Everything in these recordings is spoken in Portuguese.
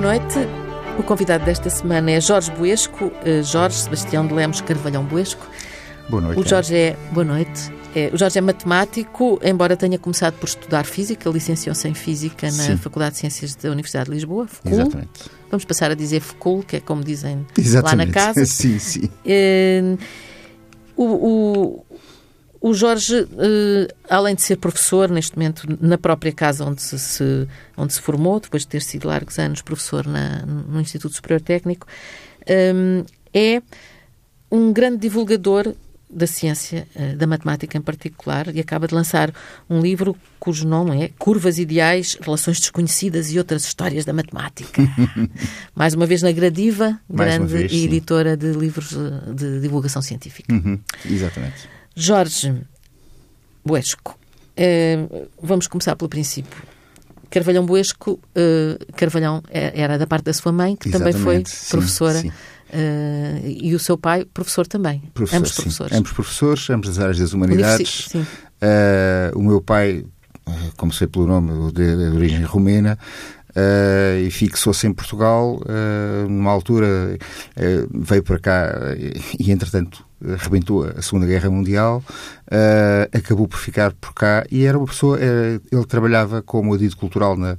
Boa noite. O convidado desta semana é Jorge Buesco, eh, Jorge Sebastião de Lemos Carvalhão Buesco. Boa noite. O Jorge é. Boa noite. É, o Jorge é matemático, embora tenha começado por estudar física, licenciou-se em física na Sim. Faculdade de Ciências da Universidade de Lisboa, FCUL. Exatamente. Vamos passar a dizer FCUL, que é como dizem Exatamente. lá na casa. sim, sim. O, o, o Jorge, eh, além de ser professor, neste momento, na própria casa onde se, onde se formou, depois de ter sido largos anos professor na- no Instituto Superior Técnico, eh, é um grande divulgador da ciência, eh, da matemática em particular, e acaba de lançar um livro cujo nome é Curvas Ideais, Relações Desconhecidas e Outras Histórias da Matemática. Mais uma vez na Gradiva, grande vez, editora de livros de divulgação científica. Uhum, Exatamente. Jorge Buesco. Eh, vamos começar pelo princípio. Carvalhão Buesco, eh, Carvalhão é- era da parte da sua mãe, que também foi Exatamente, sim, professora, sim. eh, e o seu pai, professor também. Professor, ambos sim. professores. Ambos professores, ambos das áreas das humanidades. Sim. Eh, o meu pai, como sei pelo nome, de, de origem romena, eh, e fixou-se em Portugal. eh, numa altura eh, veio para cá e, entretanto, arrebentou a Segunda Guerra Mundial. acabou por ficar por cá e era uma pessoa. eh, ele trabalhava como adido cultural na.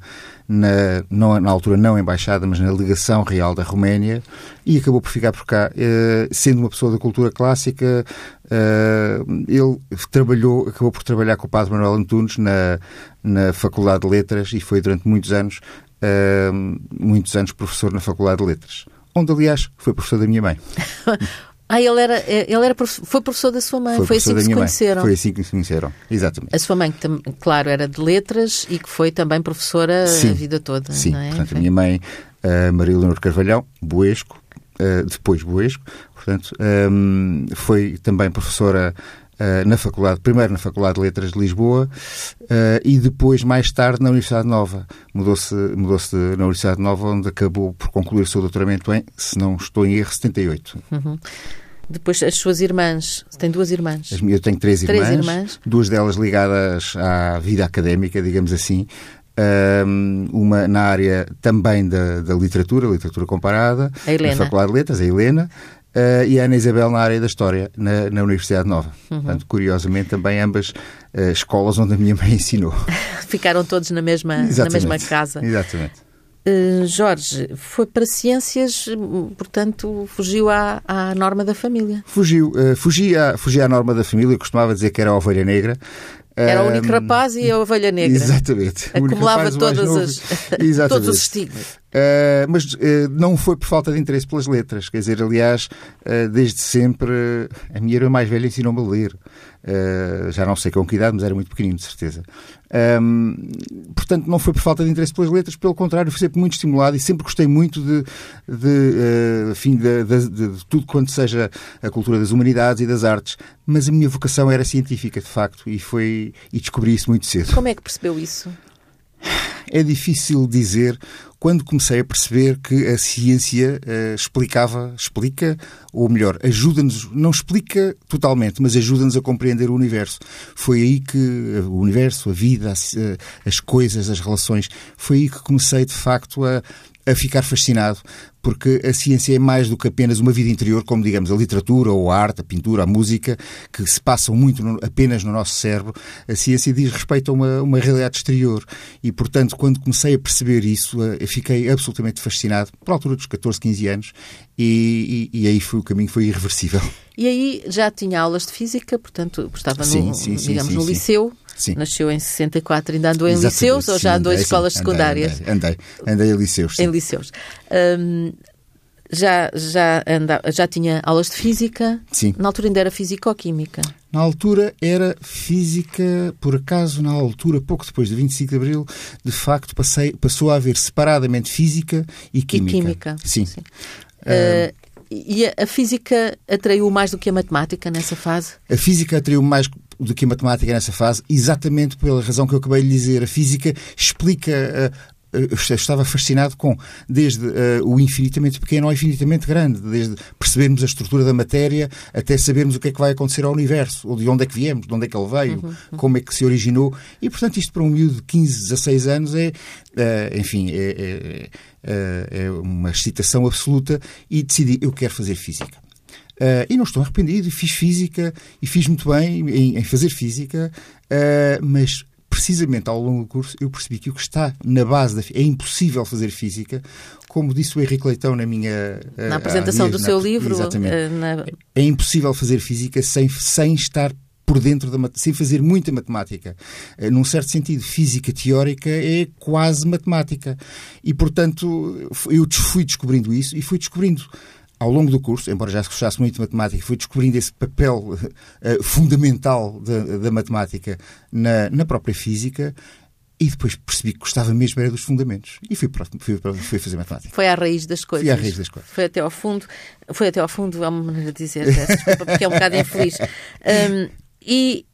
Na, não, na altura não embaixada, mas na legação real da Roménia e acabou por ficar por cá. Sendo uma pessoa da cultura clássica, eh, ele trabalhou, acabou por trabalhar com o padre Manuel Antunes na, na Faculdade de Letras e foi durante muitos anos, eh, muitos anos professor na Faculdade de Letras. Onde, aliás, foi professor da minha mãe. Ah, ele, era, ele era, foi professor da sua mãe, foi, assim professor que se mãe. conheceram. Foi assim que se conheceram, exatamente. A sua mãe, que, claro, era de letras e que foi também professora Sim. a vida toda. Sim, é? portanto, a minha mãe, a Maria Leonor Carvalhão, Boesco, eh, depois Boesco, portanto, ehm, foi também professora eh, na faculdade, primeiro na Faculdade de Letras de Lisboa eh, e depois, mais tarde, na Universidade Nova. Mudou-se mudou na Universidade Nova, onde acabou por concluir o seu doutoramento em, se não estou em erro, 78. Depois as suas irmãs, tem duas irmãs. Eu tenho três Três irmãs, irmãs. duas delas ligadas à vida académica, digamos assim. Uma na área também da, da literatura, literatura comparada, A Helena. na Faculdade de Letras, a Helena, ah, e a Ana Isabel na área da História, na, na Universidade Nova. Uhum. Portanto, curiosamente, tambem ambas ah, escolas onde a minha mãe ensinou. Ficaram todos na mesma, na mesma casa. Exatamente. Uh, Jorge, foi para ciências, portanto, fugiu à, à norma da família. Fugiu, ah, fugi, à, fugi à norma da família, eu costumava dizer que era a ovelha negra. Era o único rapaz e a ovelha negra. Exatamente. Acumulava todas novo. as, Exatamente. todos os estigmas. Uh, mas uh, não foi por falta de interesse pelas letras. Quer dizer, aliás, uh, desde sempre, a minha irmã mais velha ensinou-me a ler. Já não sei com que idade, mas era muito pequenino, de certeza. Um, portanto, não foi por falta de interesse pelas letras, pelo contrário, fui sempre muito estimulado e sempre gostei muito de, de, de- de- de tudo quanto seja a cultura das humanidades e das artes. Mas a minha vocação era científica, de facto, e, foi, e descobri isso muito cedo. Como é que percebeu isso? É difícil dizer quando comecei a perceber que a ciência eh, explicava, explica, ou melhor, ajuda-nos, não explica totalmente, mas ajuda-nos a compreender o universo. Foi aí que eh, o universo, a vida, a ci- eh, as coisas, as relações, foi aí que comecei de facto a, a ficar fascinado, porque a ciência é mais do que apenas uma vida interior, como digamos a literatura ou a arte, a pintura, a música, que se passam muito no- apenas no nosso cérebro. A ciência diz respeito a uma, uma realidade exterior e, portanto, quando comecei a perceber isso, eh, eu fiquei absolutamente fascinado, por altura dos 14, 15 anos, e, e- e aí foi o caminho foi irreversível. E aí já tinha aulas de física, portanto, estava no, sim, sim, digamos, sim, no liceu. Sim. Nasceu em 64, ainda andou em Exatamente, liceus ou já andou em escolas sim, secundárias? Andei, andei, andei, andei a liceus. sim. Em liceus. Hum, já, já, anda, já tinha aulas de física? Sim. Na altura ainda era físico-química. Na altura era física, por acaso, na altura, pouco depois de 25 de Abril, de facto passei, passou a haver separadamente física e química. química, Sim. sim. Uh, e a, a física atraiu mais do que a matemática nessa fase? A física atraiu mais do que a matemática nessa fase, exatamente pela razão que eu acabei de dizer. A física explica eu estava fascinado com desde uh, o infinitamente pequeno ao infinitamente grande, desde percebermos a estrutura da matéria até sabermos o que é que vai acontecer ao universo, ou de onde é que viemos, de onde é que ele veio, uhum, uhum. como é que se originou. E, portanto, isto para um miúdo de 15, 16 anos é, uh, enfim, é, é, é, uma excitação absoluta e decidi, eu quero fazer física. Uh, e não estou arrependido, fiz física, e fiz muito bem em, em fazer física, uh, mas precisamente ao longo do curso, eu percebi que o que está na base da é impossível fazer física, como disse o Henrique Leitão na minha na apresentação do seu livro, exatamente, uh, na... é impossível fazer física sem sem estar por dentro da sem fazer muita matemática. Num certo sentido, física teórica é quase matemática. E, portanto, eu fui descobrindo isso e fui descobrindo ao longo do curso, embora já se gostasse muito de matemática, fui descobrindo esse papel uh, fundamental da, da matemática na, na, própria física e depois percebi que gostava mesmo era dos fundamentos. E fui, para, fui, fui fazer matemática. Foi à raiz das coisas. Fui à raiz das coisas. Foi até ao fundo. Foi até ao fundo, é uma maneira de dizer, desculpa, porque é um bocado infeliz. Um, e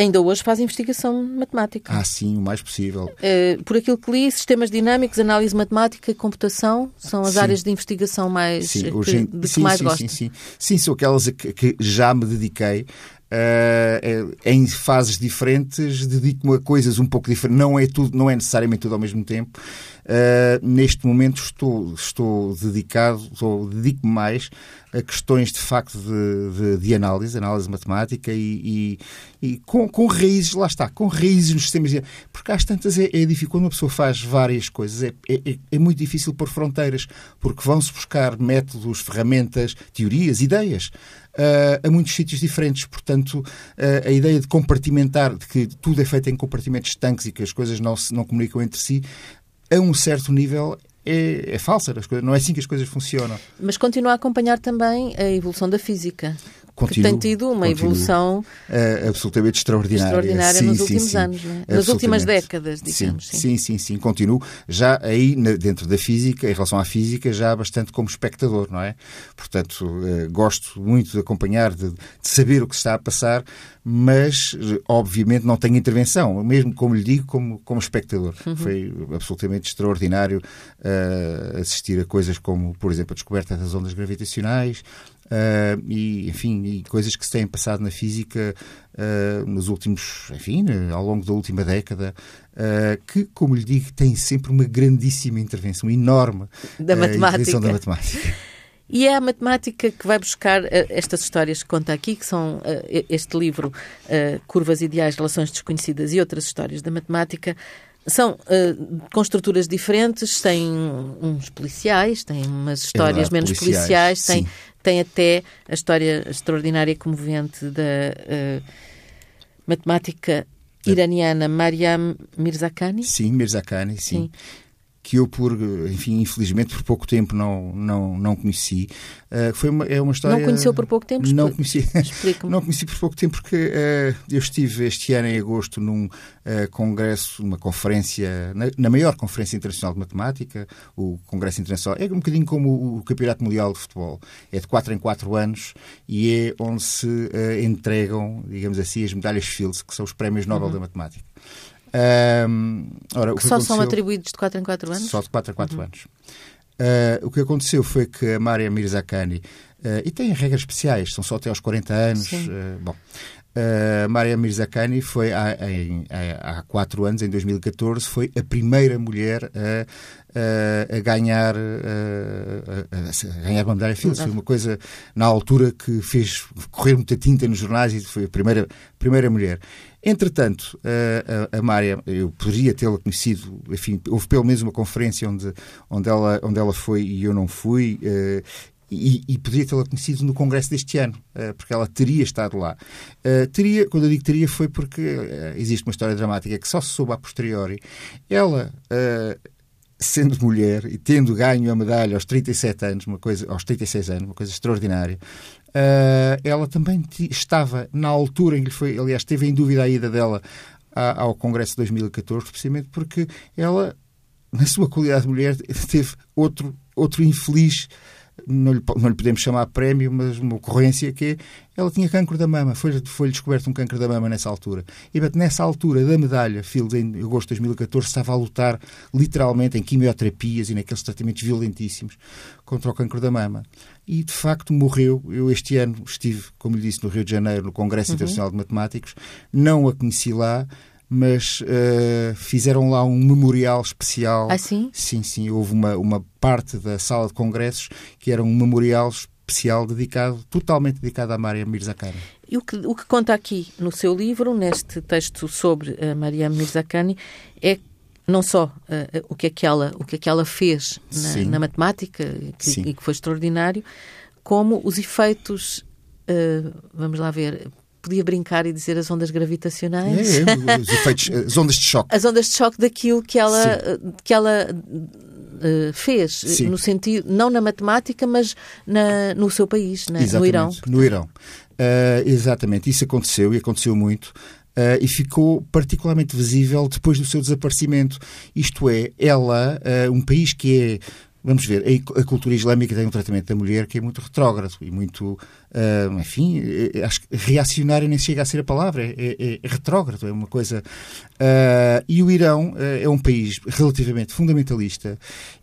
ainda hoje faz investigação matemática. Ah, sim, o mais possível. Uh, por aquilo que li, sistemas dinâmicos, análise matemática e computação são as sim. áreas de investigação mais sim, hoje, que, de sim, que mais sim, gosto. Sim, sim. sim, são aquelas a que, que já me dediquei. Uh, em fases diferentes, dedico-me a coisas um pouco diferentes. Não é tudo, não é necessariamente tudo ao mesmo tempo. Uh, neste momento estou, estou dedicado, estou, dedico-me mais a questões de facto de, de, de análise, análise matemática e, e, e, com, com raízes, lá está, com raízes nos sistemas. Porque às tantas é, é difícil, quando uma pessoa faz várias coisas, é, é, é muito difícil pôr fronteiras, porque vão-se buscar métodos, ferramentas, teorias, ideias. Uh, a muitos sítios diferentes. Portanto, uh, a ideia de compartimentar, de que tudo é feito em compartimentos estanques e que as coisas não, se, não comunicam entre si, a um certo nível é, é falsa, não é assim que as coisas funcionam. Mas continua a acompanhar também a evolução da física. Continuo, que tem tido uma continuo, evolução uh, absolutamente extraordinária, extraordinária sim, nos sim, últimos sim, anos, é? nas últimas décadas, digamos. Sim, sim, sim, sim, continuo. Já aí, dentro da física, em relação à física, já bastante como espectador, não é? Portanto, uh, gosto muito de acompanhar, de, de, saber o que está a passar, mas, obviamente, não tenho intervenção, mesmo como lhe digo, como, como espectador. Uhum. Foi absolutamente extraordinário uh, assistir a coisas como, por exemplo, a descoberta das ondas gravitacionais, uh, e, enfim, e coisas que se têm passado na física uh, nos últimos, enfim, ao longo da última década, uh, que, como lhe digo, tem sempre uma grandíssima intervenção, enorme da matemática. da matemática. E é a matemática que vai buscar estas histórias que conta aqui, que são este livro, Curvas Ideais, Relações Desconhecidas e outras histórias da matemática, são uh, com estruturas diferentes, têm uns policiais, têm umas histórias é menos policiais, policiais têm, tem até a história extraordinária e comovente da uh, matemática iraniana Mariam Mirzakhani. Sim, Mirzakhani, sim. sim que eu por enfim infelizmente por pouco tempo não não não conheci. Uh, foi uma, é uma história não conheceu por pouco tempo? Não conheci. não conheci por pouco tempo porque uh, eu estive este ano em agosto num uh, congresso uma conferência na, na, maior conferência internacional de matemática o congresso internacional. É um bocadinho como o, campeonato mundial de futebol. É de quatro em quatro anos e é onde se entregam digamos assim as medalhas Fields que são os prémios Nobel uhum. da matemática um, ora, que, que só são atribuídos de 4 em 4 anos? Só de 4 em 4 uhum. anos. Uh, o que aconteceu foi que a Maria Mirzakhani, uh, e tem regras especiais, são só até aos 40 anos. Uh, bom, a Maria Mirzakhani foi há, em, há quatro anos, em 2014, foi a primeira mulher a, a ganhar a, a, ganhar uma medalha. Foi uma coisa na altura que fez correr muita tinta nos jornais e foi a primeira, primeira mulher. Entretanto, a, a, a Mária, eu poderia tê-la conhecido, enfim, houve pelo menos uma conferência onde, onde, ela, onde ela foi e eu não fui, uh, e, e, poderia tê-la conhecido no Congresso deste ano, uh, porque ela teria estado lá. Uh, teria, quando eu digo teria, foi porque existe uma história dramática que só se soube a posteriori. Ela sendo mulher e tendo ganho a medalha aos 37 anos, uma coisa, aos 36 anos, uma coisa extraordinária, uh, ela também estava na altura em que foi, aliás, teve em dúvida a ida dela a, ao Congresso de 2014, precisamente porque ela, na sua qualidade de mulher, teve outro, outro infeliz não lhe, não lhe podemos chamar prémio, mas uma ocorrência que é, ela tinha cancro da mama, foi-lhe foi descoberto um cancro da mama nessa altura. E nessa altura da medalha, Fields, em agosto de 2014, estava a lutar literalmente em quimioterapias e naqueles tratamentos violentíssimos contra o cancro da mama. E de facto morreu. Eu este ano estive, como lhe disse, no Rio de Janeiro, no Congresso uhum. Internacional de Matemáticos, não a conheci lá, mas uh, fizeram lá um memorial especial. Ah, sim? Sim, sim. Houve uma, uma parte da sala de congressos que era um memorial especial dedicado, totalmente dedicado à Maria Mirzakhani. E o que, o que conta aqui no seu livro, neste texto sobre a Maria Mirzakhani, é não só uh, o, que é que ela, o que é que ela fez na, na matemática, que, e que foi extraordinário, como os efeitos, uh, vamos lá ver, podia brincar e dizer as ondas gravitacionais. É, é, os efeitos, as ondas de choque. As ondas de choque daquilo que ela, que ela uh, fez, Sim. no sentido, não na matemática, mas na, no seu país, na, no Irão. No Irão. Uh, exatamente, isso aconteceu e aconteceu muito. Uh, e ficou particularmente visível depois do seu desaparecimento. Isto é, ela, um país que é Vamos ver, a, cultura islâmica tem um tratamento da mulher que é muito retrógrado e muito, uh, enfim, é, acho que reacionário nem chega a ser a palavra, é, é, é retrógrado, é uma coisa. Uh, e o Irão uh, é um país relativamente fundamentalista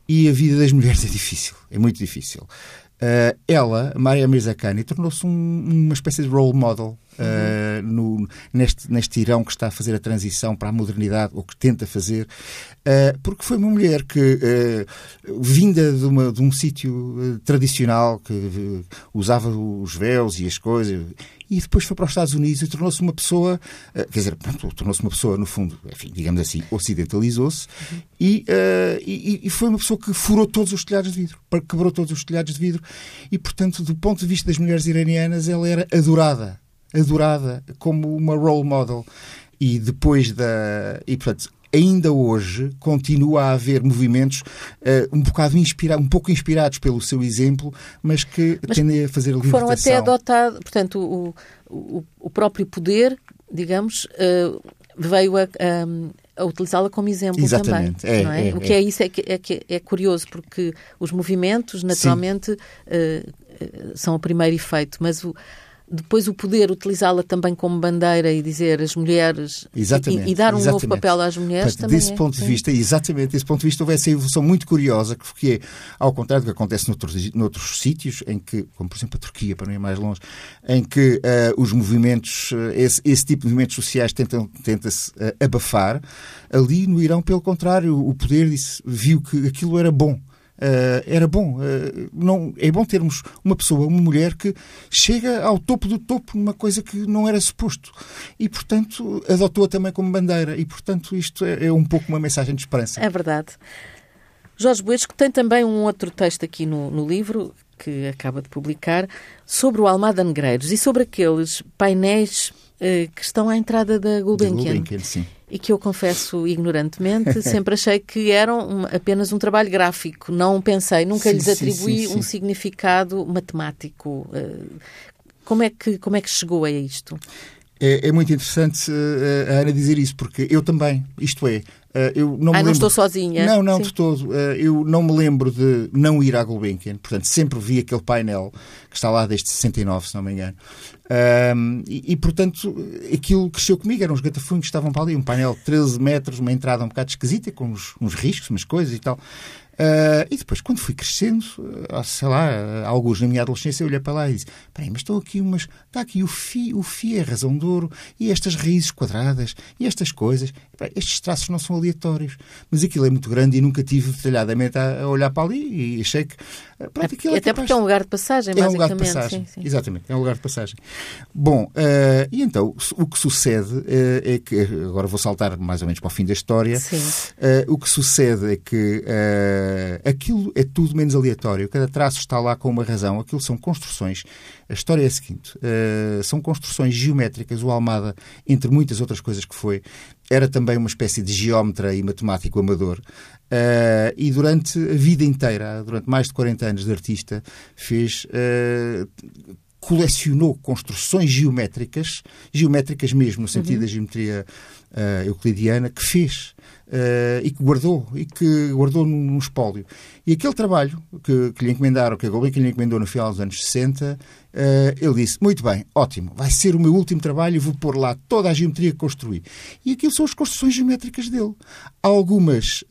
e a vida das mulheres é difícil, é muito difícil. Uh, ela, Maria Mirzakhani, tornou-se um, uma espécie de role model uh, no, neste, neste Irão que está a fazer a transição para a modernidade, ou que tenta fazer, uh, porque foi uma mulher que, vinda de, uma, de um sítio tradicional, que usava os véus e as coisas, e depois foi para os Estados Unidos e tornou-se uma pessoa, uh, quer dizer, tornou-se uma pessoa, no fundo, enfim, digamos assim, ocidentalizou-se uhum. e, uh, e, e, foi uma pessoa que furou todos os telhados de vidro, quebrou todos os telhados de vidro e, portanto, do ponto de vista das mulheres iranianas, ela era adorada, adorada como uma role model. E depois da. E, portanto, ainda hoje continua a haver movimentos uh, um bocado inspirados, um pouco inspirados pelo seu exemplo, mas que mas tendem a fazer a libertação. Foram até adotados, portanto, o, o, o, próprio poder, digamos, uh, veio a, a, a utilizá-la como exemplo Exatamente. também. É, é? é o que é, é isso é, que, é, que é curioso, porque os movimentos, naturalmente, uh, são o primeiro efeito, mas o depois o poder utilizá-la também como bandeira e dizer as mulheres e, e, dar um exatamente. novo papel às mulheres Portanto, também. Desse é, ponto de vista, exatamente, desse ponto de vista houve essa evolução muito curiosa, que é, ao contrário do que acontece noutros, noutros sítios, em que, como por exemplo a Turquia, para não ir mais longe, em que uh, os movimentos, uh, esse, esse, tipo de movimentos sociais tentam, tenta-se uh, abafar, ali no Irão, pelo contrário, o poder disse, viu que aquilo era bom Uh, era bom. Uh, não, é bom termos uma pessoa, uma mulher que chega ao topo do topo numa coisa que não era suposto. E, portanto, adotou-a também como bandeira. E, portanto, isto é, é, um pouco uma mensagem de esperança. É verdade. Jorge Boesco tem também um outro texto aqui no, no livro que acaba de publicar sobre o Almada Negreiros e sobre aqueles painéis uh, que estão à entrada da Gulbenkian. Da Gulbenkian sim e que eu confesso ignorantemente, sempre achei que eram apenas um trabalho gráfico. Não pensei, nunca sim, lhes atribuí sim, sim, um significado matemático. Eh, como é que, como é que chegou a isto? É, é muito interessante uh, a Ana dizer isso, porque eu também, isto é, uh, eu não ah, me não estou sozinha? Não, não, Sim. de todo. Uh, eu não me lembro de não ir à Gulbenkian, portanto, sempre vi aquele painel que está lá desde 69, se não me engano. E, e, portanto, aquilo cresceu comigo, eram os gatafunhos que estavam para ali, um painel de 13 metros, uma entrada um bocado esquisita, com uns, uns riscos, umas coisas e tal. Uh, e depois, quando fui crescendo, uh, sei lá, alguns na minha adolescência, eu olhei para lá e disse: Peraí, mas estão aqui umas. Está aqui o fi, o fi é razão de ouro, e estas raízes quadradas, e estas coisas. estes traços não são aleatórios. Mas aquilo é muito grande e nunca tive detalhadamente a, a olhar para ali e achei que. Uh, pronto, aquilo é, Até porque é um lugar de passagem, é um lugar de passagem. Sim, sim. Exatamente, é um lugar de passagem. Bom, e então, o que sucede é que. Agora vou saltar mais ou menos para o fim da história. o que sucede é que Uh, aquilo é tudo menos aleatório. Cada traço está lá com uma razão. Aquilo são construções. A história é a seguinte: uh, são construções geométricas. O Almada, entre muitas outras coisas que foi, era também uma espécie de geómetra e matemático amador. Uh, e durante a vida inteira, durante mais de 40 anos de artista, fez colecionou construções geométricas, geométricas mesmo, no sentido uhum. da geometria uh, euclidiana, que fez uh, e que guardou, e que guardou num, espólio. E aquele trabalho que, que lhe encomendaram, que a Gulbenkian lhe encomendou no final dos anos 60, uh, ele disse, muito bem, ótimo, vai ser o meu último trabalho e vou pôr lá toda a geometria que construí. E aquilo são as construções geométricas dele. Há algumas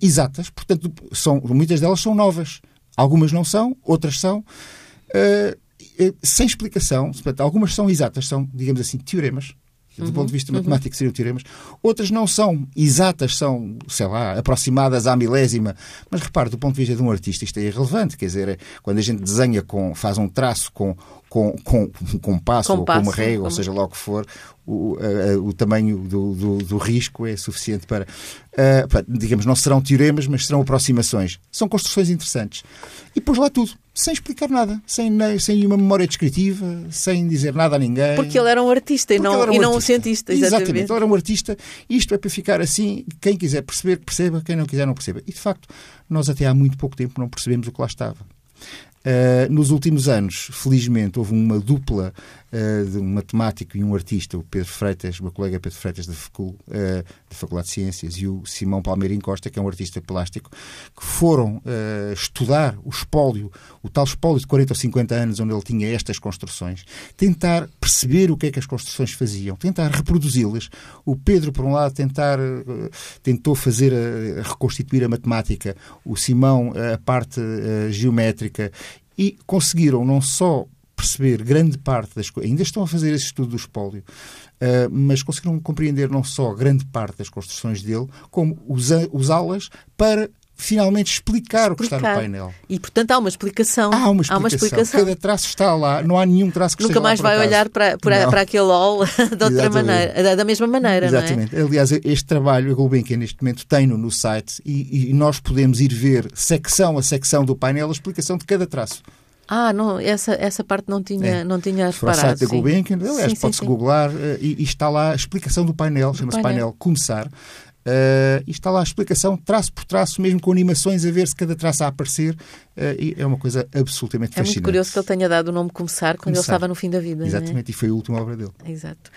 exatas, portanto, são, muitas delas são novas. Algumas não são, outras são. Uh, eh, sem explicação. Algumas são exatas, são, digamos assim, teoremas. Do uhum, ponto de vista uhum. matemático seriam teoremas. Outras não são exatas, são, sei lá, aproximadas à milésima. Mas repare, do ponto de vista de um artista, isto é irrelevante. Quer dizer, quando a gente desenha, com, faz um traço com, com, com um compasso, ou com uma régua, como... ou seja lá o que for, o, uh, o tamanho do, do, do, risco é suficiente para. Uh, digamos, não serão teoremas, mas serão aproximações. São construções interessantes. E pôs lá tudo, sem explicar nada, sem, sem uma memória descritiva, sem dizer nada a ninguém. Porque ele era um artista e não, um, e não um cientista. Exatamente. exatamente, ele era um artista. Isto é para ficar assim, quem quiser perceber, perceba, quem não quiser, não perceba. E de facto, nós até há muito pouco tempo não percebemos o que lá estava. Uh, nos últimos anos, felizmente, houve uma dupla de um matemático e um artista, o Pedro Freitas, o meu colega Pedro Freitas da, Facul, uh, da Faculdade de Ciências, e o Simão Palmeirim Costa, que é um artista plástico, que foram estudar o espólio, o tal espólio de 40 ou 50 anos, onde ele tinha estas construções, tentar perceber o que é que as construções faziam, tentar reproduzi-las. O Pedro, por um lado, tentar, tentou fazer, reconstituir a matemática, o Simão a parte geométrica e conseguiram não só perceber grande parte das coisas, ainda estão a fazer esse estudo do espólio, uh, mas conseguiram compreender não só grande parte das construções dele, como usá-las para finalmente explicar, o que está no painel. E, portanto, há uma explicação. Há uma explicação. Há uma explicação. Cada traço está lá, não há nenhum traço que Nunca mais vai olhar para, para, para aquele all de outra maneira, da, da mesma maneira, Exatamente. É? Aliás, este trabalho, a Gulbenkian, neste momento, tem-no no site e, e nós podemos ir ver, secção a secção do painel, a explicação de cada traço. Ah, não, essa, essa parte não tinha, é. não tinha reparado. o site da Gulbenkian, aliás, pode-se googlar uh, e, e, está lá a explicação do painel, chama-se painel. painel Começar. Uh, e está lá a explicação, traço por traço, mesmo com animações, a ver se cada traço a aparecer. Uh, e é uma coisa absolutamente fascinante. É muito curioso que ele tenha dado o nome Começar quando Começar. ele estava no fim da vida. É? Exatamente, é? e foi a última obra dele. Exato.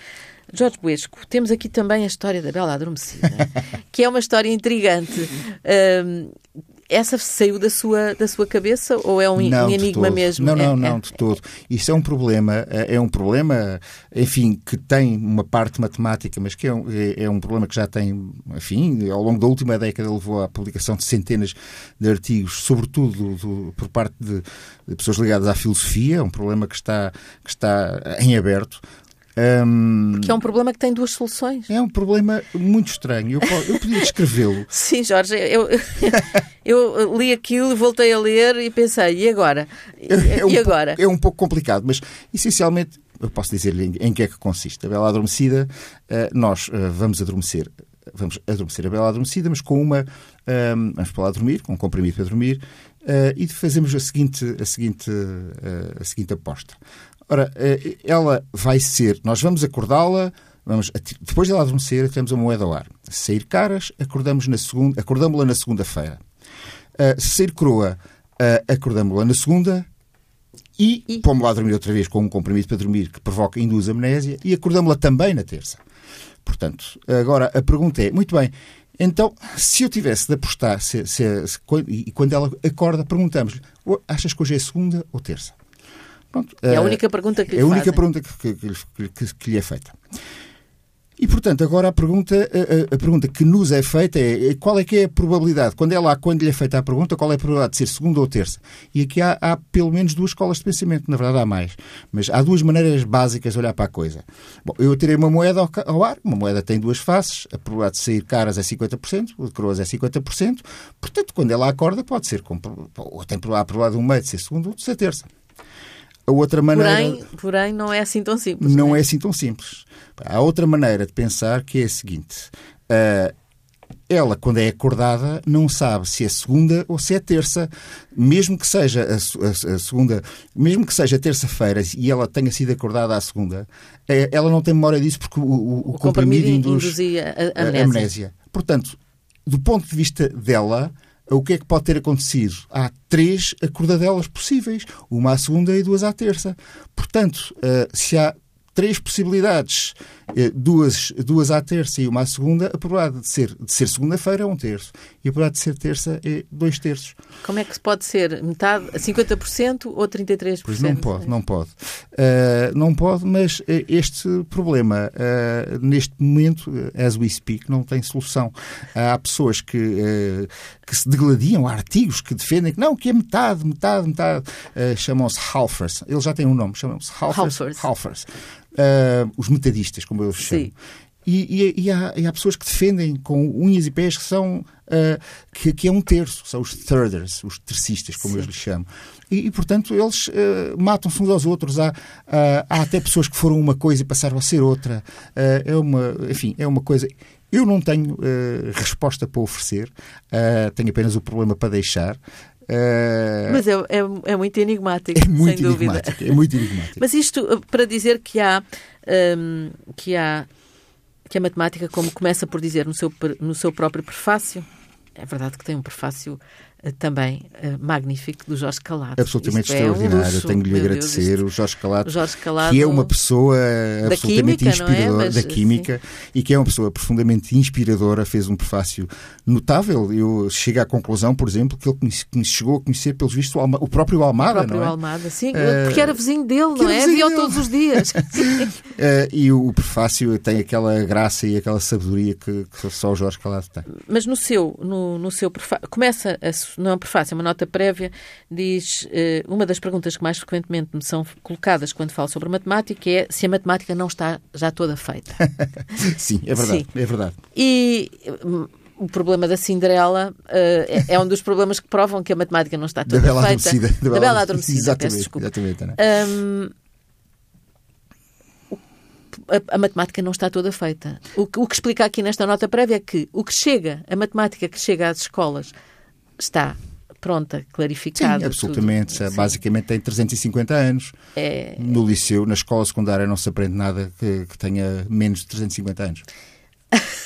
Jorge Buesco, temos aqui também a história da Bela Adormecida, que é uma história intrigante. Uh, essa saiu da sua, da sua cabeça ou é um, não, um enigma mesmo? Não, não, é, não, é. de todo. Isso é um problema, é, é um problema, enfim, que tem uma parte matemática, mas que é um, é, é um problema que já tem, enfim, ao longo da última década levou à publicação de centenas de artigos, sobretudo do, por parte de, de pessoas ligadas à filosofia, é um problema que está, que está em aberto. Um, Porque é um problema que tem duas soluções. É um problema muito estranho. Eu, eu podia descrevê-lo. Sim, Jorge, eu, eu li aquilo, voltei a ler e pensei, e agora? E, é um e agora? é um pouco complicado, mas essencialmente eu posso dizer-lhe em, que é que consiste. A Bela Adormecida, uh, nós uh, vamos adormecer, vamos adormecer a Bela Adormecida, mas com uma. Um, vamos para lá dormir, com um comprimido para dormir, uh, e fazemos a seguinte, a seguinte, a seguinte aposta. Ora, eh, ela vai ser, nós vamos acordá-la, vamos, depois de ela adormecer, temos a moeda ao ar. Se sair caras, acordamos na segunda, acordamos-la na segunda-feira. Uh, se sair croa, uh, acordamos-la na segunda e, e... pomos-la a dormir outra vez com um comprimido para dormir que provoca, induz amnésia e acordamos-la também na terça. Portanto, agora a pergunta é, muito bem, então, se eu tivesse de apostar, se, se, se, e quando ela acorda, perguntamos-lhe, achas que hoje é segunda ou terça? Pronto, é a única pergunta que lhe É a única pergunta que, que, que, que, lhe é feita. E, portanto, agora a pergunta, a, a, pergunta que nos é feita é, qual é que é a probabilidade, quando é lá, quando lhe é feita a pergunta, qual é a probabilidade de ser segunda ou terça? E aqui há, há pelo menos duas escolas de pensamento, na verdade há mais. Mas há duas maneiras básicas de olhar para a coisa. Bom, eu tirei uma moeda ao, ao ar, uma moeda tem duas faces, a probabilidade de sair caras é 50%, o de coroas é 50%, portanto, quando ela acorda, pode ser, ou tem a probabilidade de um meio de ser segunda ou de ser terça. A outra maneira. Porém, porém, não é assim tão simples. Não, não é? é? assim tão simples. Há outra maneira de pensar que é a seguinte: uh, ela, quando é acordada, não sabe se é segunda ou se é terça, mesmo que seja a, a, a segunda, mesmo que seja terça-feira e ela tenha sido acordada à segunda, é, ela não tem memória disso porque o, o, o, o comprimido induz induzia a amnésia. amnésia. Portanto, do ponto de vista dela, o que é que pode ter acontecido? Há três acordadelas possíveis, uma à segunda e duas à terça. Portanto, uh, se há três possibilidades, eh, duas, duas à terça e uma à segunda, a probabilidade de ser, de ser segunda-feira é um terço e a probabilidade de ser terça é dois terços. Como é que se pode ser metade, 50% ou 33%? Pois não pode, não pode. Uh, não pode, mas este problema, uh, neste momento, as we speak, não tem solução. há pessoas que, uh, que se degladiam, há artigos que defendem que não, que é metade, metade, metade. chamam-se halfers. Eles já têm um nome, chamam-se halfers. halfers. halfers uh, os metadistas, como eu os chamo. E, e, e, há, e, há, pessoas que defendem com unhas e pés que são uh, que, que, é um terço, são os thirders, os tercistas, como Sim. eu lhes chamo. E, e portanto, eles uh, matam-se uns aos outros. Há, uh, há até pessoas que foram uma coisa e passaram a ser outra. é uma, enfim, é uma coisa. Eu não tenho resposta para oferecer, tenho apenas o problema para deixar. Uh... Mas é, é, é, muito enigmático, é muito sem dúvida. É muito enigmático. Mas isto uh, para dizer que há, um, que há que a matemática, como começa por dizer no seu, no seu próprio prefácio, é verdade que tem um prefácio também uh, magnífico do Jorge Calado. Absolutamente Isto extraordinário. É um Tenho de lhe agradecer Deus, o Jorge Calado, o Jorge Calado, que é uma pessoa absolutamente química, inspiradora é? Mas, da química sim. e que é uma pessoa profundamente inspiradora. Fez um prefácio notável. Eu chego à conclusão, por exemplo, que ele me chegou a conhecer, pelos vistos, o, próprio Almada. O próprio não é? Almada, sim, uh, porque era vizinho dele, não é? Via todos os dias. uh, e o prefácio tem aquela graça e aquela sabedoria que, que só o Jorge Calado tem. Mas no seu, no, no seu prefácio, começa a não é um prefácio, é uma nota prévia, diz uh, uma das perguntas que mais frequentemente me são colocadas quando falo sobre matemática é se a matemática não está já toda feita. Sim, é verdade, Sim. é verdade. E hum, o problema da Cinderela uh, é, é, um dos problemas que provam que a matemática não está toda da bela feita. Adormecida, da, da Bela Adormecida. Exatamente. Peço exatamente um, a, a, matemática não está toda feita. O, o, que explica aqui nesta nota prévia é que o que chega, a matemática que chega às escolas, está pronta, clarificada. Sim, absolutamente. Tudo. Basicamente tem 350 anos. É... No liceu, na escola secundária, não se aprende nada que, que tenha menos de 350 anos.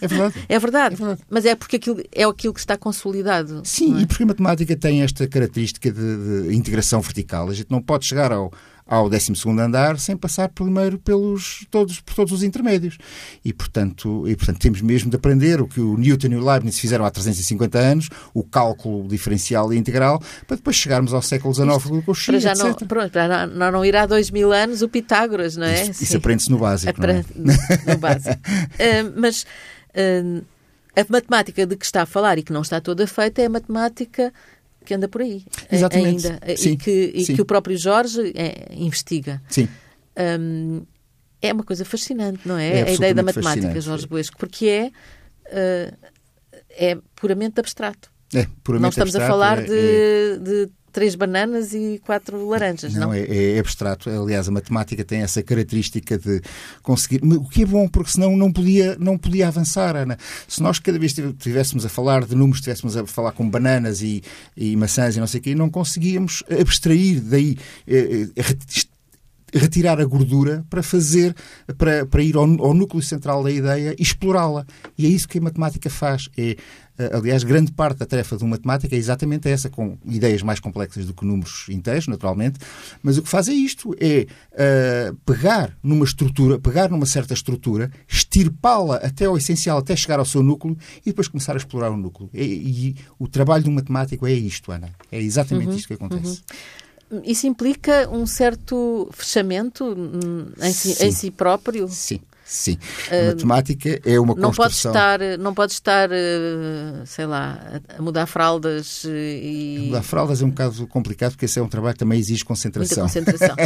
É verdade. é verdade. É verdade. Mas é porque aquilo, é aquilo que está consolidado. Sim, é? e porque a matemática tem esta característica de, de, integração vertical. A gente não pode chegar ao, ao 12 andar sem passar primeiro pelos, todos, por todos os intermédios. E portanto, e, portanto, temos mesmo de aprender o que o Newton e o Leibniz fizeram há 350 anos, o cálculo diferencial e integral, para depois chegarmos ao século XIX com o Cauchy, para não, pronto, para não, não ir há dois mil anos o Pitágoras, não é? Isso, isso aprende-se no básico, Apre... não é? No básico. uh, mas uh, a matemática de que está a falar e que não está toda feita é a matemática que anda por aí Exatamente. ainda sim, e, que, e que o próprio Jorge é, investiga. Sim. Um, é uma coisa fascinante, não é? é a ideia da matemática, Jorge Buesco, porque é, uh, é puramente abstrato. É, puramente não estamos abstrato, a falar é, de, é... de três bananas e quatro laranjas, não? Não, é, é, abstrato. Aliás, a matemática tem essa característica de conseguir. O que é bom, porque senão não podia, não podia avançar, Ana. Se nós cada vez estivéssemos a falar de números, estivéssemos a falar com bananas e, e maçãs e não sei o quê, não conseguíamos abstrair daí. Eh, eh, retirar a gordura para fazer, para, para ir ao, ao núcleo central da ideia e explorá-la. E é isso que a matemática faz. É, aliás, grande parte da tarefa de uma matemática é exatamente essa, com ideias mais complexas do que números inteiros, naturalmente, mas o que faz é isto, é uh, pegar numa estrutura, pegar numa certa estrutura, estirpá-la até ao essencial, até chegar ao seu núcleo e depois começar a explorar o núcleo. E, e o trabalho um matemático é isto, Ana. É exatamente uhum, isto que acontece. Uhum isso implica um certo fechamento em si, em si próprio? Sim. Sim. A matemática é uma não construção... Pode estar, não pode estar, eh, sei lá, a mudar fraldas eh, e... A mudar fraldas é um bocado complicado porque esse é um trabalho que também exige concentração. Muita concentração.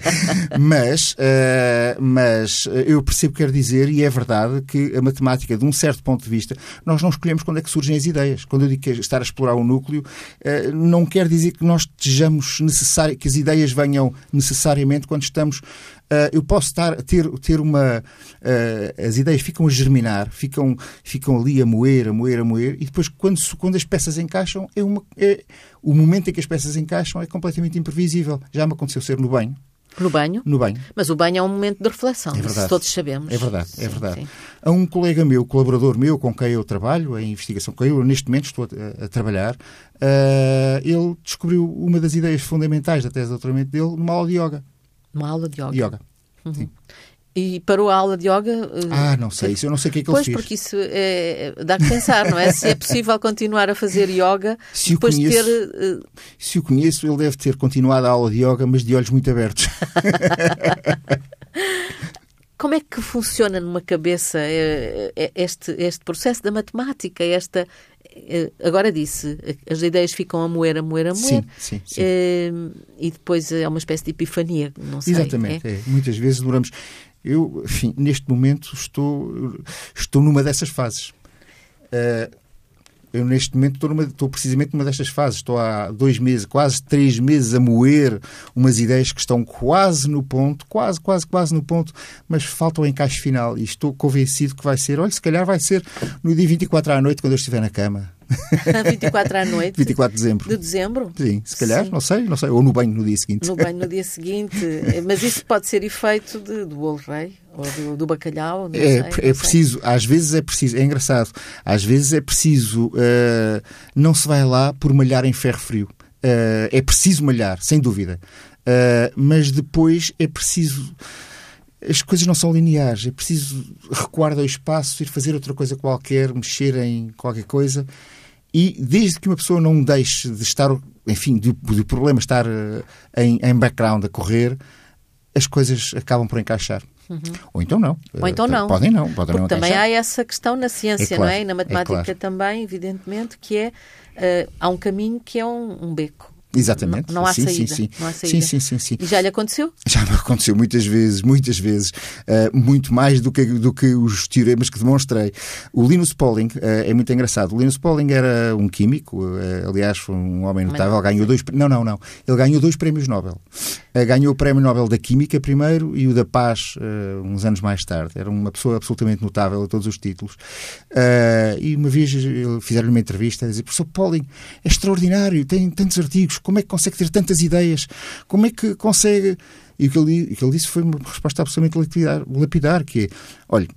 mas, uh, mas eu percebo o que quer dizer e é verdade que a matemática, de um certo ponto de vista, nós não escolhemos quando é que surgem as ideias. Quando eu digo que é estar a explorar o núcleo, não quer dizer que nós estejamos necessário, que as ideias venham necessariamente quando estamos Uh, eu posso estar, ter, ter uma. Uh, as ideias ficam a germinar, ficam, ficam ali a moer, a moer, a moer, e depois, quando, quando as peças encaixam, é uma, é, o momento em que as peças encaixam é completamente imprevisível. Já me aconteceu ser no banho. No banho? No banho. Mas o banho é um momento de reflexão, É isso verdade. todos sabemos. É verdade, é Sim, verdade. sim. A um colega meu, colaborador meu, com quem eu trabalho, em investigação, com quem eu neste momento estou a, a trabalhar, eh, ele descobriu uma das ideias fundamentais da tese de doutoramento dele numa aula de yoga. Uma aula de yoga. Yoga. Sim. E parou a aula de yoga? eh, Ah, não sei, isso eu não sei o que é que Pois, ele fez. porque isso é, dá que pensar, não é? Se é possível continuar a fazer yoga Se depois de ter. conheço- eh, Se o conheço, ele deve ter continuado a aula de yoga, mas de olhos muito abertos. Como é que funciona numa cabeça eh, eh, este, este processo da matemática? Esta, eh, agora disse, as ideias ficam a moer, a moer, a moer. Sim, sim, sim. eh, e depois é uma espécie de epifania, não sei. Exatamente. é? é. Muitas vezes demoramos. Eu, enfim, neste momento estou, estou numa dessas fases. Eh, eu, neste momento, estou, numa, estou precisamente numa destas fases. Estou há dois meses, quase três meses, a moer umas ideias que estão quase no ponto, quase, quase, quase no ponto, mas falta o encaixe final. E estou convencido que vai ser, olha, se calhar vai ser no dia 24 à noite, quando eu estiver na cama. 24 à noite 24 de dezembro. de dezembro? Sim, se calhar, Sim. não sei, não sei. Ou no banho no dia seguinte. No banho no dia seguinte. Mas isso pode ser efeito de, do bolo rei ou do, do bacalhau. Não sei, É, é sei. preciso, às vezes é preciso, é engraçado, às vezes é preciso, eh, não se vai lá por malhar em ferro frio. Eh, é preciso malhar, sem dúvida. Eh, mas depois é preciso. As coisas não são lineares, é preciso recuar do espaço, ir fazer outra coisa qualquer, mexer em qualquer coisa. E desde que uma pessoa não deixe de estar, enfim, do, do problema estar eh, em, em background a correr, as coisas acabam por encaixar. Ou então não. Ou então Eh, não. Podem não, podem não Porque também encaixar. há essa questão na ciência, É claro, não é? E na é matemática claro. também, evidentemente, que é eh, há um caminho que é um, um beco. Exatamente. Não, não há sim, saída. Sim, sim. Não há saída. sim, sim, sim, sim. E já lhe aconteceu? Já me aconteceu muitas vezes, muitas vezes, eh, muito mais do que, do que os teoremas que demonstrei. O Linus Pauling eh, é muito engraçado. O Linus Pauling era um químico, eh, aliás, foi um homem notável, Mas- ganhou dois. Não, não, não. Ele ganhou dois prémios Nobel. Ganhou o Prémio Nobel da Química primeiro e o da Paz uns anos mais tarde. Era uma pessoa absolutamente notável a todos os títulos. E uma vez fizeram-lhe uma entrevista a dizer: Professor Pauling, é extraordinário, tem tantos artigos, como é que consegue ter tantas ideias? Como é que consegue. E o que ele, o que ele disse foi uma resposta absolutamente lapidar, lapidar que é: olha,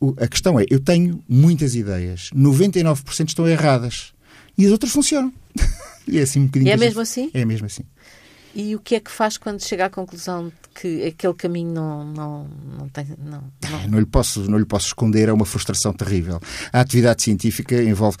o- a questão é, eu tenho muitas ideias, 99% estão erradas e as outras funcionam. e é assim um bocadinho é mesmo assim? É mesmo assim. E o que é que faz quando chega à conclusão de que aquele caminho não, não, não tem. Não, não- Não lhe, posso, não lhe posso esconder, é uma frustração terrível. A atividade científica envolve.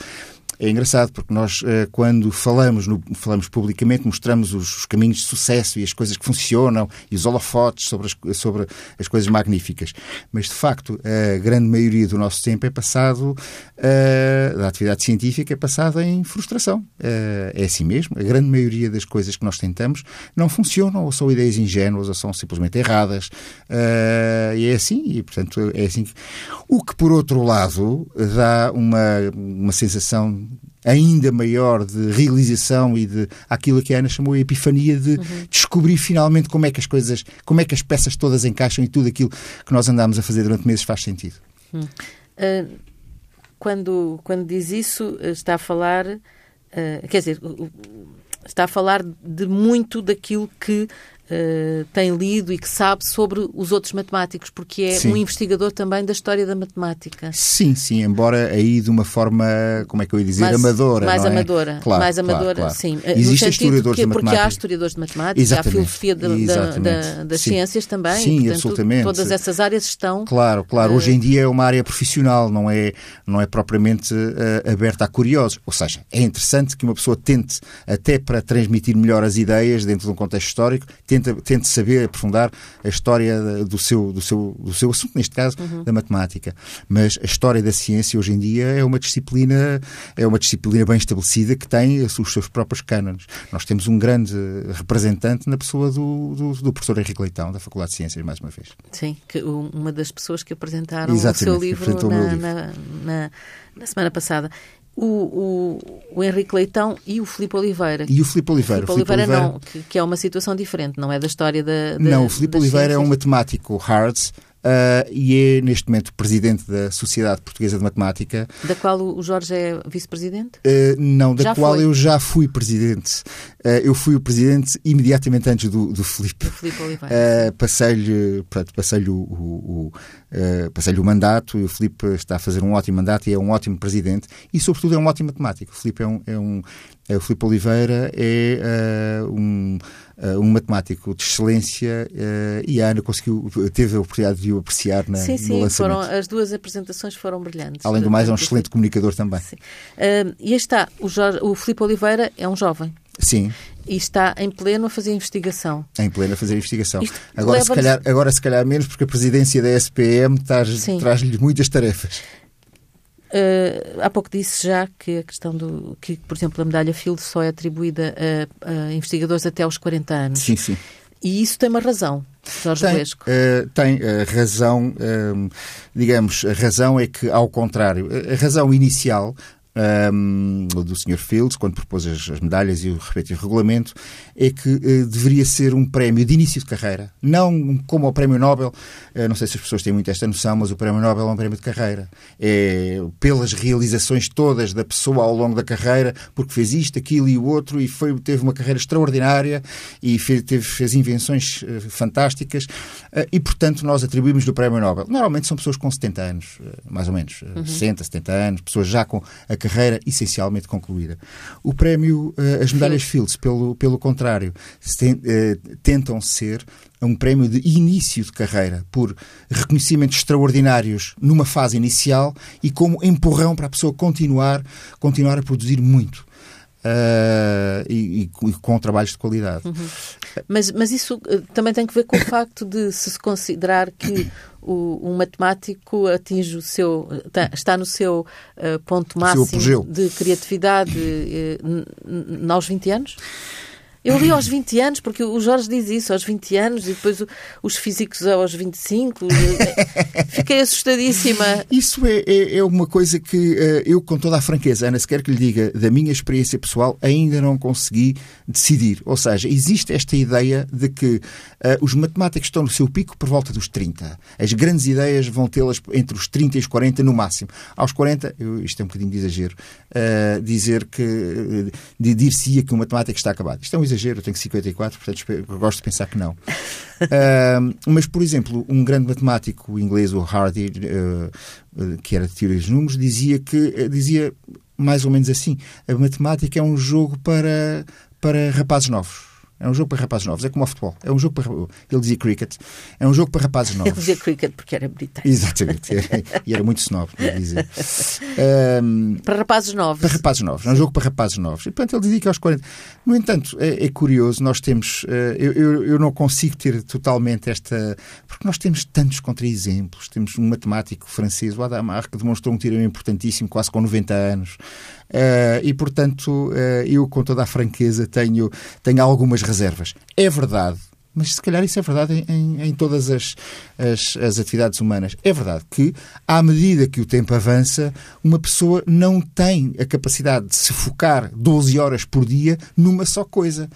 É engraçado porque nós, eh, quando falamos, no- falamos publicamente, mostramos os, os caminhos de sucesso e as coisas que funcionam e os holofotes sobre as, sobre as coisas magníficas. Mas, de facto, a grande maioria do nosso tempo é passado, eh, da atividade científica, é passada em frustração. Eh, é assim mesmo. A grande maioria das coisas que nós tentamos não funcionam, ou são ideias ingênuas, ou são simplesmente erradas. Eh, e é assim, e portanto é assim. O que, por outro lado, dá uma, uma sensação ainda maior de realização e de aquilo que a Ana chamou a epifania de descobrir finalmente como é que as coisas, como é que as peças todas encaixam e tudo aquilo que nós andámos a fazer durante meses faz sentido. Ah, quando, quando diz isso, está a falar. ah, quer dizer, está a falar de muito daquilo que ah, tem lido e que sabe sobre os outros matemáticos, porque é Sim. um investigador também da história da matemática. Sim, sim, embora aí de uma forma, como é que eu ia dizer, mais, amadora. mais não é? amadora, Claro, mais claro, amadora, claro. sim. No Existem historiadores que, de porque há matemática. historiadores de matemática, há Exatamente. filosofia da- da- das Sim. ciências também. Sim, portanto, absolutamente. Todas essas áreas estão. Claro, claro. Hoje em dia é uma área profissional, não é, não é propriamente eh, aberta a curiosos. Ou seja, é interessante que uma pessoa tente, até para transmitir melhor as ideias dentro de um contexto histórico, tente, tente saber aprofundar a história do seu, do seu, do seu assunto, neste caso, da matemática. Mas a história da ciência hoje em dia é uma disciplina, é uma disciplina bem estabelecida que tem os seus próprios cânones. Nós temos um grande representante na pessoa do, do, do professor Henrique Leitão, da Faculdade de Ciências, mais uma vez. Sim, que uma das pessoas que apresentaram Exatamente, o seu livro, na, na- na- na semana passada. O, o, o Henrique Leitão e o Filipe Oliveira. E o Filipe Oliveira. O Filipe Oliveira, Oliveira não, que, que é uma situação diferente, não é da história da. da Não, o Filipe Oliveira é um ciências. matemático hard, uh, e é, neste momento, presidente da Sociedade Portuguesa de Matemática. Da qual o Jorge é vice-presidente? Uh, não, da já qual foi. eu já fui presidente. Uh, eu fui o presidente imediatamente antes do, do Filipe. Filipe Oliveira. passei-lhe passei o, o, o, passei o mandato e o Filipe está a fazer um ótimo mandato e é um ótimo presidente e, sobretudo, é um ótimo matemático. O Filipe é um, é um o Filipe Oliveira é um, uh, um matemático de excelência uh, e a Ana conseguiu, teve a oportunidade de o apreciar na, sim, sim. Foram, as duas apresentações foram brilhantes. Além do mais, é um excelente comunicador também. Sim. e aí está, o, Jorge, o Filipe Oliveira é um jovem. Sim. E está em pleno a fazer investigação. Em pleno a fazer investigação. agora se, calhar, agora, se calhar, menos, porque a presidência da SPM traz-lhe muitas tarefas. Uh, há pouco disse já que a questão do que, por exemplo, a medalha Field só é atribuída a, a, investigadores até aos 40 anos. Sim, sim. E isso tem uma razão, Jorge tem, Vesco. Uh, tem a razão, uh, digamos, a razão é que, ao contrário, a razão inicial um, do Sr. Fields, quando propôs as, as, medalhas e o respectivo regulamento, é que uh, deveria ser um prémio de início de carreira. Não como o Prémio Nobel, uh, não sei se as pessoas têm muito esta noção, mas o Prémio Nobel é um prémio de carreira. É pelas realizações todas da pessoa ao longo da carreira, porque fez isto, aquilo e o outro, e foi, teve uma carreira extraordinária e fez, teve, fez invenções uh, fantásticas, e portanto nós atribuímos do Prémio Nobel. Normalmente são pessoas com 70 anos, mais ou menos, uhum. 60, 70 anos, pessoas já com a carreira essencialmente concluída. O prémio, uh, as medalhas Fields, pelo, pelo contrário, tem, uh, tentam ser um prémio de início de carreira, por reconhecimentos extraordinários numa fase inicial e como empurrão para a pessoa continuar, continuar a produzir muito. Uh, e, e, com trabalhos de qualidade. Uhum. Mas, mas isso uh, também tem que ver com o facto de se, considerar que o, um matemático atinge o seu está no seu uh, ponto máximo de criatividade aos 20 anos? Eu li aos 20 anos, porque o Jorge diz isso, aos 20 anos, e depois os físicos aos 25. Fiquei assustadíssima. Isso é, é, é uma coisa que uh, eu, com toda a franqueza, Ana, se quer que lhe diga, da minha experiência pessoal, ainda não consegui decidir. Ou seja, existe esta ideia de que uh, os matemáticos estão no seu pico por volta dos 30. As grandes ideias vão tê-las entre os 30 e os 40 no máximo. Aos 40, eu, isto é um bocadinho de exagero, uh, dizer que, de dir-se-ia que o matemático está acabado. Isto é um exagero exagero, eu tenho 54, portanto gosto de pensar que não. uh, mas, por exemplo, um grande matemático inglês, o Hardy, uh, que era de teoria dos números, dizia que dizia mais ou menos assim: a matemática é um jogo para, para rapazes novos. É um jogo para rapazes novos, é como o futebol. É um jogo para. Ele dizia cricket. É um jogo para rapazes novos. Ele dizia cricket porque era britânico. Exatamente. e era muito snob, dizer. Um, para rapazes novos. Para rapazes novos. É um jogo para rapazes novos. E, portanto, ele dizia que aos 40. No entanto, é, é curioso, nós temos. Uh, eu, eu, eu, não consigo ter totalmente esta. Porque nós temos tantos contra-exemplos. Temos um matemático francês, o Adamar, que demonstrou um teorema importantíssimo, quase com 90 anos. Uh, e, portanto, uh, eu, com toda a franqueza, tenho, tenho algumas reservas. É verdade mas se calhar isso é verdade em, em todas as, as, as, atividades humanas. É verdade que, à medida que o tempo avança, uma pessoa não tem a capacidade de se focar 12 horas por dia numa só coisa.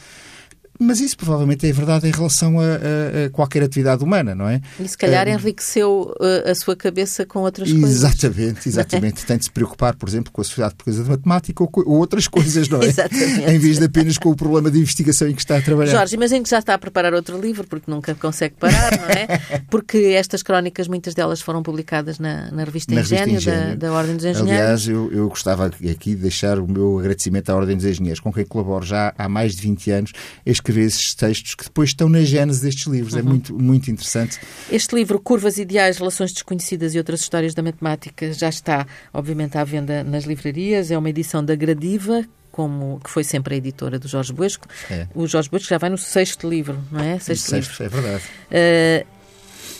Mas isso provavelmente é verdade em relação a, a, a qualquer atividade humana, não é? E se calhar um, enriqueceu uh, a sua cabeça com outras exatamente, coisas. Exatamente, exatamente. Tem de se preocupar, por exemplo, com a Sociedade Portuguesa de Matemática ou, ou outras coisas, não é? exatamente. Em vez de apenas com o problema de investigação em que está a trabalhar. Jorge, imagino que já está a preparar outro livro, porque nunca consegue parar, não é? Porque estas crónicas, muitas delas foram publicadas na, na revista na Engenho, revista Engenho. Da, da, Ordem dos Engenheiros. Aliás, eu, eu gostava aqui de deixar o meu agradecimento à Ordem dos Engenheiros, com quem colaboro já há mais de 20 anos, a escrever esses textos que depois estão na gênese destes livros. É uhum. É muito, muito interessante. Este livro, Curvas Ideais, Relações Desconhecidas e Outras Histórias da Matemática, já está, obviamente, à venda nas livrarias. É uma edição da Gradiva, como, que foi sempre a editora do Jorge Buesco. É. O Jorge Buesco já vai no sexto livro, não é? Sexto, sexto livro. é verdade. Uh,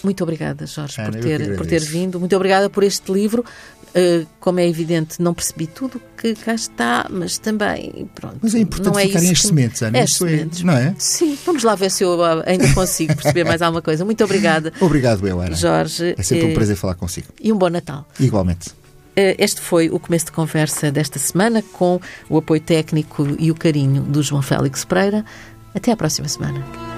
muito obrigada, Jorge, Ana, por, ter, por ter vindo. Muito obrigada por este livro. Uh, como é evidente, não percebi tudo que cá está, mas também, pronto. Mas é importante não é ficarem as sementes, Ana. É isso é, não é? Sim, vamos lá ver se eu ainda consigo perceber mais alguma coisa. Muito obrigada. Obrigado, eu, Ana. Jorge. É sempre um eh, prazer falar consigo. E um bom Natal. Igualmente. Eh, este foi o começo de conversa desta semana com o apoio técnico e o carinho do João Félix Pereira. Até à próxima semana.